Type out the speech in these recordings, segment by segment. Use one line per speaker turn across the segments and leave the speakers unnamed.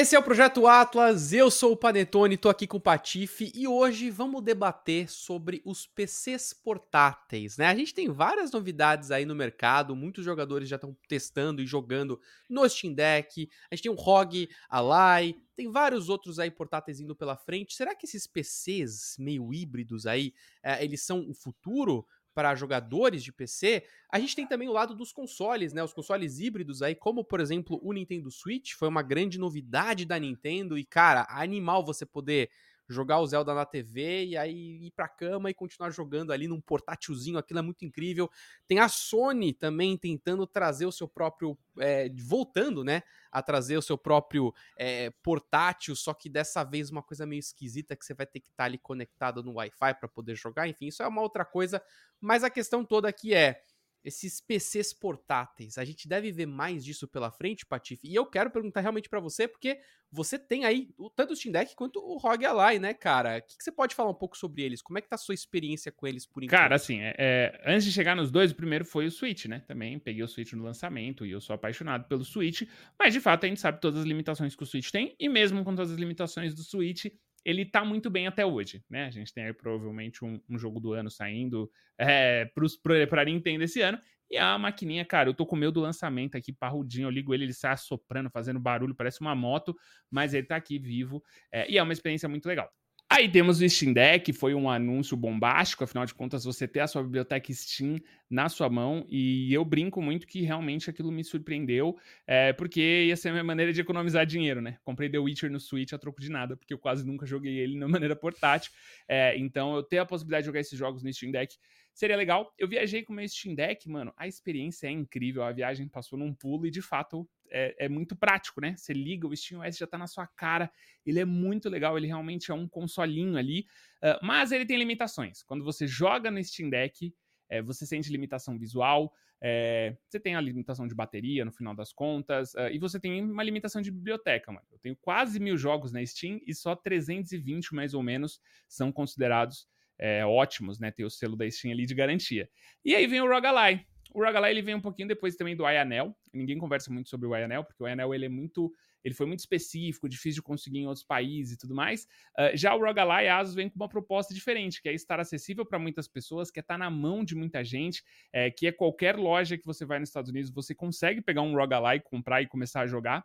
Esse é o Projeto Atlas, eu sou o Panetone, tô aqui com o Patife e hoje vamos debater sobre os PCs portáteis, né? A gente tem várias novidades aí no mercado, muitos jogadores já estão testando e jogando no Steam Deck, a gente tem o ROG Ally, tem vários outros aí portáteis indo pela frente. Será que esses PCs meio híbridos aí, é, eles são o futuro? Para jogadores de PC, a gente tem também o lado dos consoles, né? Os consoles híbridos aí, como por exemplo o Nintendo Switch, foi uma grande novidade da Nintendo e cara, animal você poder jogar o Zelda na TV e aí ir pra cama e continuar jogando ali num portátilzinho, aquilo é muito incrível. Tem a Sony também tentando trazer o seu próprio. É, voltando, né? A trazer o seu próprio é, portátil, só que dessa vez uma coisa meio esquisita que você vai ter que estar tá ali conectado no Wi-Fi para poder jogar. Enfim, isso é uma outra coisa, mas a questão toda aqui é esses PCs portáteis. A gente deve ver mais disso pela frente, Patife. E eu quero perguntar realmente para você, porque você tem aí tanto o Steam Deck quanto o ROG Ally, né, cara? O que, que, você pode falar um pouco sobre eles? Como é que tá a sua experiência com eles por enquanto?
Cara, assim, é, é, antes de chegar nos dois, o primeiro foi o Switch, né? Também peguei o Switch no lançamento e eu sou apaixonado pelo Switch, mas de fato a gente sabe todas as limitações que o Switch tem, e mesmo com todas as limitações do Switch, ele tá muito bem até hoje, né? A gente tem aí provavelmente um, um jogo do ano saindo é, pros, pra, Nintendo esse ano, e a maquininha, cara, eu tô com o meu do lançamento aqui, parrudinho, eu ligo ele, ele sai assoprando, fazendo barulho, parece uma moto, mas ele tá aqui vivo, é, e é uma experiência muito legal. Aí temos o Steam Deck, foi um anúncio bombástico, afinal de contas você ter a sua biblioteca Steam na sua mão, e eu brinco muito que realmente aquilo me surpreendeu, é, porque ia ser a minha maneira de economizar dinheiro, né? Comprei The Witcher no Switch a troco de nada, porque eu quase nunca joguei ele na maneira portátil, é, então eu ter a possibilidade de jogar esses jogos no Steam Deck seria legal. Eu viajei com o meu Steam Deck, mano, a experiência é incrível, a viagem passou num pulo e de fato é, é, muito prático, né? Você liga, o SteamOS já tá na sua cara, ele é muito legal, ele realmente é um consolinho ali, uh, mas ele tem limitações. Quando você joga no Steam Deck, é, você sente limitação visual, é, você tem a limitação de bateria no final das contas, uh, e você tem uma limitação de biblioteca, mano. Eu tenho quase mil jogos na Steam e só 320 mais ou menos são considerados é, ótimos, né? Tem o selo da Steam ali de garantia. E aí vem o Rogalai. O Rogalai ele vem um pouquinho depois também do Ayanel. Ninguém conversa muito sobre o Ayanel, porque o Ayanel ele é muito, ele foi muito específico, difícil de conseguir em outros países e tudo mais. Uh, já o Rogalai, a Asus vem com uma proposta diferente, que é estar acessível para muitas pessoas, que é estar tá na mão de muita gente, é, que é qualquer loja que você vai nos Estados Unidos, você consegue pegar um Rogalai, comprar e começar a jogar.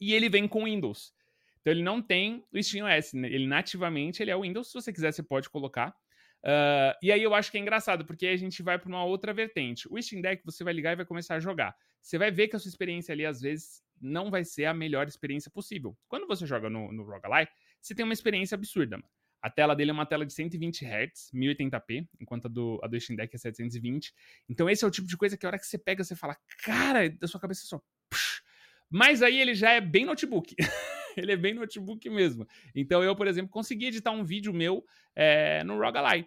E ele vem com Windows. Então ele não tem o SteamOS, né? ele nativamente ele é o Windows, se você quiser você pode colocar. Uh, e aí eu acho que é engraçado, porque a gente vai para uma outra vertente. O Steam Deck você vai ligar e vai começar a jogar. Você vai ver que a sua experiência ali, às vezes, não vai ser a melhor experiência possível. Quando você joga no, no Roguelike, você tem uma experiência absurda. A tela dele é uma tela de 120 Hz, 1080p, enquanto a do, a do Steam Deck é 720. Então esse é o tipo de coisa que a hora que você pega, você fala, cara, da sua cabeça só... Psh. Mas aí ele já é bem notebook. ele é bem notebook mesmo. Então eu, por exemplo, consegui editar um vídeo meu é, no Rogalai.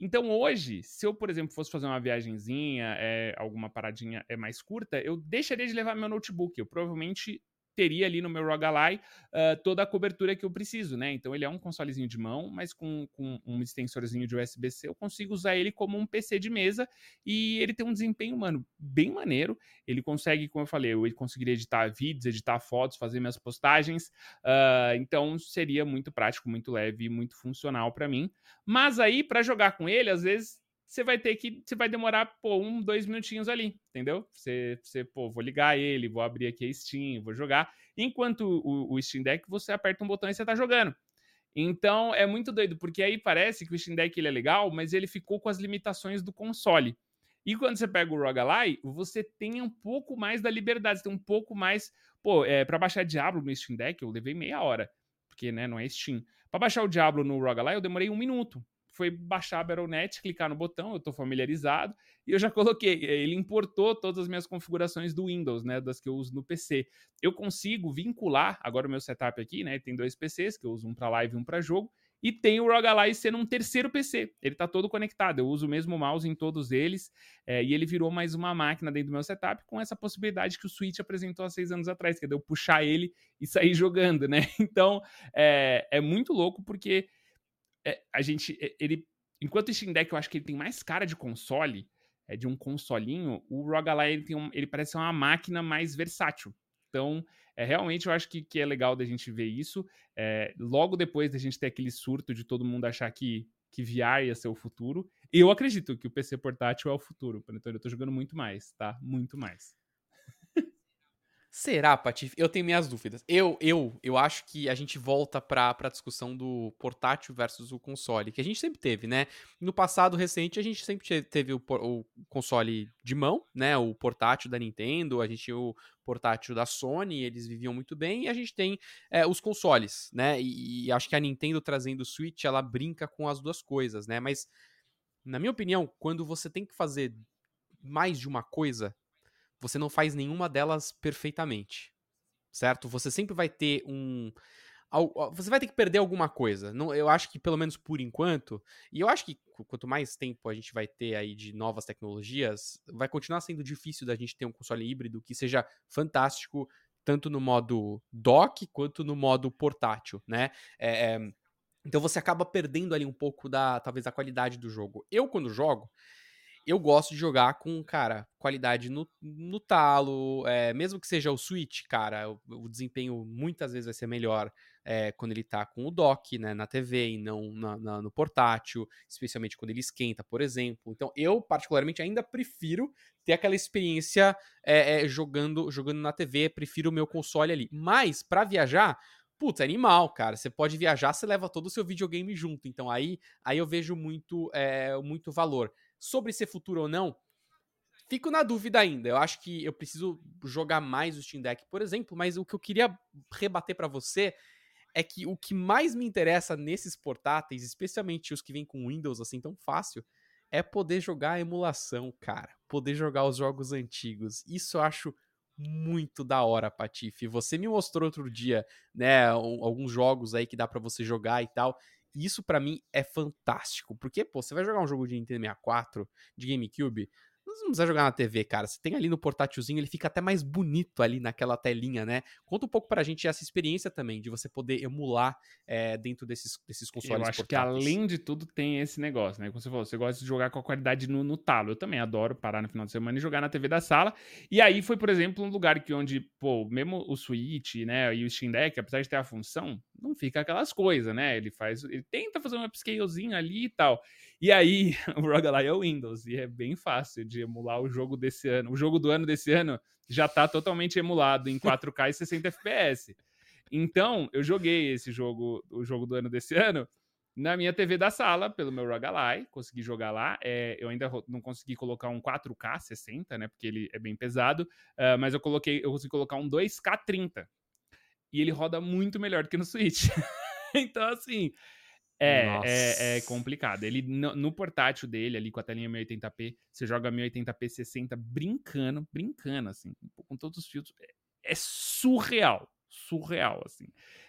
Então hoje, se eu, por exemplo, fosse fazer uma viagenzinha, é, alguma paradinha é mais curta, eu deixaria de levar meu notebook. Eu provavelmente teria ali no meu ROG Ally uh, toda a cobertura que eu preciso, né? Então ele é um consolezinho de mão, mas com, com um extensorzinho de USB-C eu consigo usar ele como um PC de mesa e ele tem um desempenho, mano, bem maneiro. Ele consegue, como eu falei, eu conseguiria editar vídeos, editar fotos, fazer minhas postagens. Uh, então seria muito prático, muito leve, muito funcional para mim. Mas aí, para jogar com ele, às vezes você vai ter que. Você vai demorar, pô, um, dois minutinhos ali, entendeu? Você, você, pô, vou ligar ele, vou abrir aqui a Steam, vou jogar. Enquanto o, o Steam Deck, você aperta um botão e você tá jogando. Então é muito doido, porque aí parece que o Steam Deck ele é legal, mas ele ficou com as limitações do console. E quando você pega o ROG Ally, você tem um pouco mais da liberdade, você tem um pouco mais. Pô, é, para baixar Diablo no Steam Deck, eu levei meia hora, porque né, não é Steam. Para baixar o Diablo no ROG Ally, eu demorei um minuto foi baixar a Battle.net, clicar no botão, eu estou familiarizado, e eu já coloquei. Ele importou todas as minhas configurações do Windows, né, das que eu uso no PC. Eu consigo vincular, agora o meu setup aqui, né, tem dois PCs, que eu uso um para live e um para jogo, e tem o ROG sendo um terceiro PC. Ele está todo conectado, eu uso o mesmo mouse em todos eles, é, e ele virou mais uma máquina dentro do meu setup com essa possibilidade que o Switch apresentou há seis anos atrás, que é de eu puxar ele e sair jogando, né? Então, é, é muito louco porque é, a gente. É, ele. Enquanto o Steam Deck eu acho que ele tem mais cara de console, é de um consolinho, o ROG ele, tem um, ele parece uma máquina mais versátil. Então, é realmente eu acho que, que é legal da gente ver isso. É, logo depois da gente ter aquele surto de todo mundo achar que, que VR ia ser o futuro. Eu acredito que o PC portátil é o futuro. Então eu tô jogando muito mais, tá? Muito mais.
Será, Patife? Eu tenho minhas dúvidas. Eu, eu, eu acho que a gente volta para a discussão do portátil versus o console, que a gente sempre teve, né? No passado recente, a gente sempre teve o, o console de mão, né? O portátil da Nintendo, a gente tinha o portátil da Sony, eles viviam muito bem, e a gente tem é, os consoles, né? E, e acho que a Nintendo trazendo o Switch, ela brinca com as duas coisas, né? Mas, na minha opinião, quando você tem que fazer mais de uma coisa, você não faz nenhuma delas perfeitamente. Certo? Você sempre vai ter um. Você vai ter que perder alguma coisa. Não, eu acho que, pelo menos por enquanto, e eu acho que quanto mais tempo a gente vai ter aí de novas tecnologias, vai continuar sendo difícil da gente ter um console híbrido que seja fantástico, tanto no modo dock quanto no modo portátil, né? É, é, então você acaba perdendo ali um pouco da, talvez, da qualidade do jogo. Eu, quando jogo, eu gosto de jogar com, cara, qualidade no, no talo, é, mesmo que seja o Switch, cara, o, o desempenho muitas vezes vai ser melhor é, quando ele tá com o dock, né, na TV e não na, na, no portátil, especialmente quando ele esquenta, por exemplo. Então, eu, particularmente, ainda prefiro ter aquela experiência é, jogando, jogando na TV, prefiro o meu console ali. Mas, para viajar, Putz, é animal, cara. Você pode viajar, você leva todo o seu videogame junto. Então aí, aí eu vejo muito, é, muito valor sobre ser futuro ou não, fico na dúvida ainda. Eu acho que eu preciso jogar mais o Steam Deck, por exemplo, mas o que eu queria rebater para você é que o que mais me interessa nesses portáteis, especialmente os que vêm com Windows assim tão fácil, é poder jogar a emulação, cara. Poder jogar os jogos antigos. Isso eu acho muito da hora, Patife. Você me mostrou outro dia, né, alguns jogos aí que dá para você jogar e tal. Isso para mim é fantástico, porque pô, você vai jogar um jogo de Nintendo 64, de GameCube, não precisa jogar na TV, cara. Você tem ali no portátilzinho, ele fica até mais bonito ali naquela telinha, né? Conta um pouco pra gente essa experiência também, de você poder emular é, dentro desses, desses consoles
Eu acho portáteis. que além de tudo tem esse negócio, né? Como você falou, você gosta de jogar com a qualidade no, no talo. Eu também adoro parar no final de semana e jogar na TV da sala. E aí foi, por exemplo, um lugar que onde, pô, mesmo o Switch, né, e o Steam Deck, apesar de ter a função, não fica aquelas coisas, né? Ele faz, ele tenta fazer um upscalezinho ali e tal. E aí, o Roguelike é o Windows, e é bem fácil de emular o jogo desse ano. O jogo do ano desse ano já tá totalmente emulado em 4K e 60 FPS. Então, eu joguei esse jogo, o jogo do ano desse ano, na minha TV da sala, pelo meu Rogalai, consegui jogar lá. É, eu ainda não consegui colocar um 4K 60, né? Porque ele é bem pesado. Uh, mas eu coloquei, eu consegui colocar um 2K 30. E ele roda muito melhor do que no Switch. então, assim, é, é, é, complicado. Ele no, no, portátil dele, ali com a telinha 1080p, você joga 1080p 60 brincando, brincando, assim, com todos os filtros. É, é surreal, surreal, assim.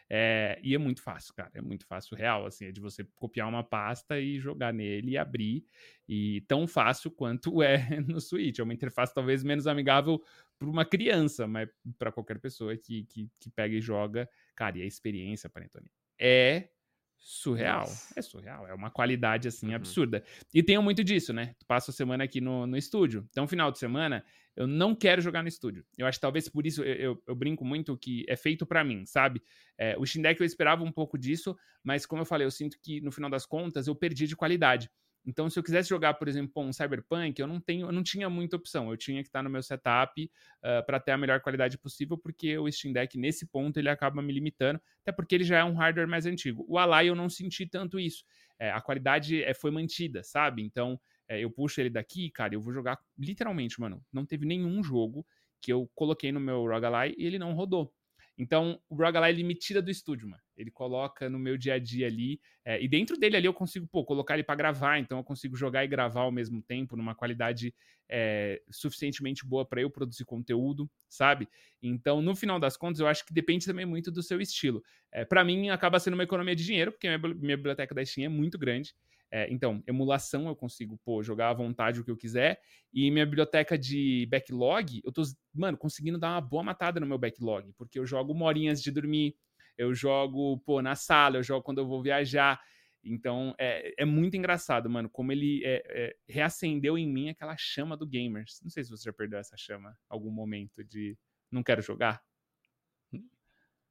É, e é muito fácil, cara. É muito fácil, real, assim, é de você copiar uma pasta e jogar nele e abrir. E tão fácil quanto é no Switch. É uma interface talvez menos amigável para uma criança, mas para qualquer pessoa que, que, que pega e joga, cara, e a experiência, Panetone, é surreal. Nossa. É surreal. É uma qualidade, assim, uhum. absurda. E tenho muito disso, né? Tu passa a semana aqui no, no estúdio. Então, final de semana, eu não quero jogar no estúdio. Eu acho que talvez por isso eu, eu, eu brinco muito que é feito para mim, sabe? É, o Steam Deck eu esperava um pouco disso, mas como eu falei, eu sinto que no final das contas eu perdi de qualidade. Então, se eu quisesse jogar, por exemplo, um Cyberpunk, eu não tenho, eu não tinha muita opção. Eu tinha que estar no meu setup uh, ah, para ter a melhor qualidade possível, porque o Steam Deck, nesse ponto, ele acaba me limitando, até porque ele já é um hardware mais antigo. O Ally eu não senti tanto isso. É, a qualidade é, foi mantida, sabe? Então, é, eu puxo ele daqui, cara, eu vou jogar literalmente, mano. Não teve nenhum jogo que eu coloquei no meu ROG Ally e ele não rodou. Então, o Rogalai, ele me tira do estúdio, mano. Ele coloca no meu dia a dia ali. É, e dentro dele ali eu consigo, pô, colocar ele para gravar. Então, eu consigo jogar e gravar ao mesmo tempo, numa qualidade é, suficientemente boa para eu produzir conteúdo, sabe? Então, no final das contas, eu acho que depende também muito do seu estilo. É, para mim, acaba sendo uma economia de dinheiro, porque minha, minha biblioteca da Steam é muito grande. É, então, emulação eu consigo, pô, jogar à vontade o que eu quiser. E minha biblioteca de backlog, eu tô, mano, conseguindo dar uma boa matada no meu backlog, porque eu jogo uma de dormir, eu jogo, pô, na sala, eu jogo quando eu vou viajar. Então, é, é muito engraçado, mano, como ele é, é, reacendeu em mim aquela chama do gamers. Não sei se você já perdeu essa chama algum momento de não quero jogar.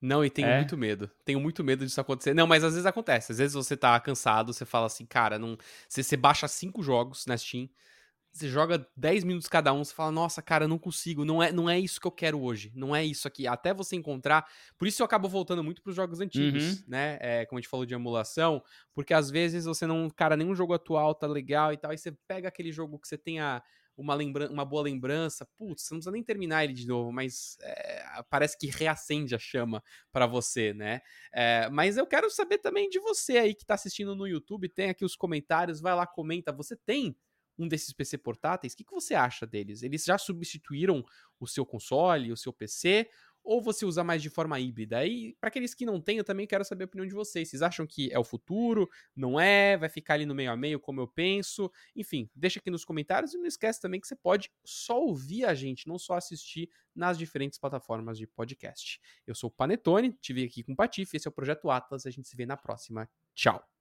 Não, e tenho
É?
muito medo. Tenho muito medo disso acontecer. Não, mas às vezes acontece. Às vezes você tá cansado, você fala assim, cara, não. Você, você baixa cinco jogos na Steam, você joga 10 minutos cada um, você fala, nossa, cara, não consigo, não é, não é isso que eu quero hoje, não é isso aqui. Até você encontrar. Por isso eu acabo voltando muito pros jogos antigos,
Uhum.
né? É, como a gente falou de emulação, porque às vezes você não. Cara, nenhum jogo atual tá legal e tal, aí você pega aquele jogo que você tenha uma, lembra uma boa lembrança, putz, você não precisa nem terminar ele de novo, mas é, parece que reacende a chama para você, né? É, mas eu quero saber também de você aí que tá assistindo no YouTube, tem aqui os comentários, vai lá, comenta, você tem um desses PC portáteis? O que, que você acha deles? Eles já substituíram o seu console, o seu PC? Ou você usa mais de forma híbrida? E para aqueles que não têm, eu também quero saber a opinião de vocês. Vocês acham que é o futuro? Não é? Vai ficar ali no meio a meio, como eu penso? Enfim, deixa aqui nos comentários e não esquece também que você pode só ouvir a gente, não só assistir nas diferentes plataformas de podcast. Eu sou o Panetone, tive aqui com o Patife, esse é o Projeto Atlas, a gente se vê na próxima. Tchau!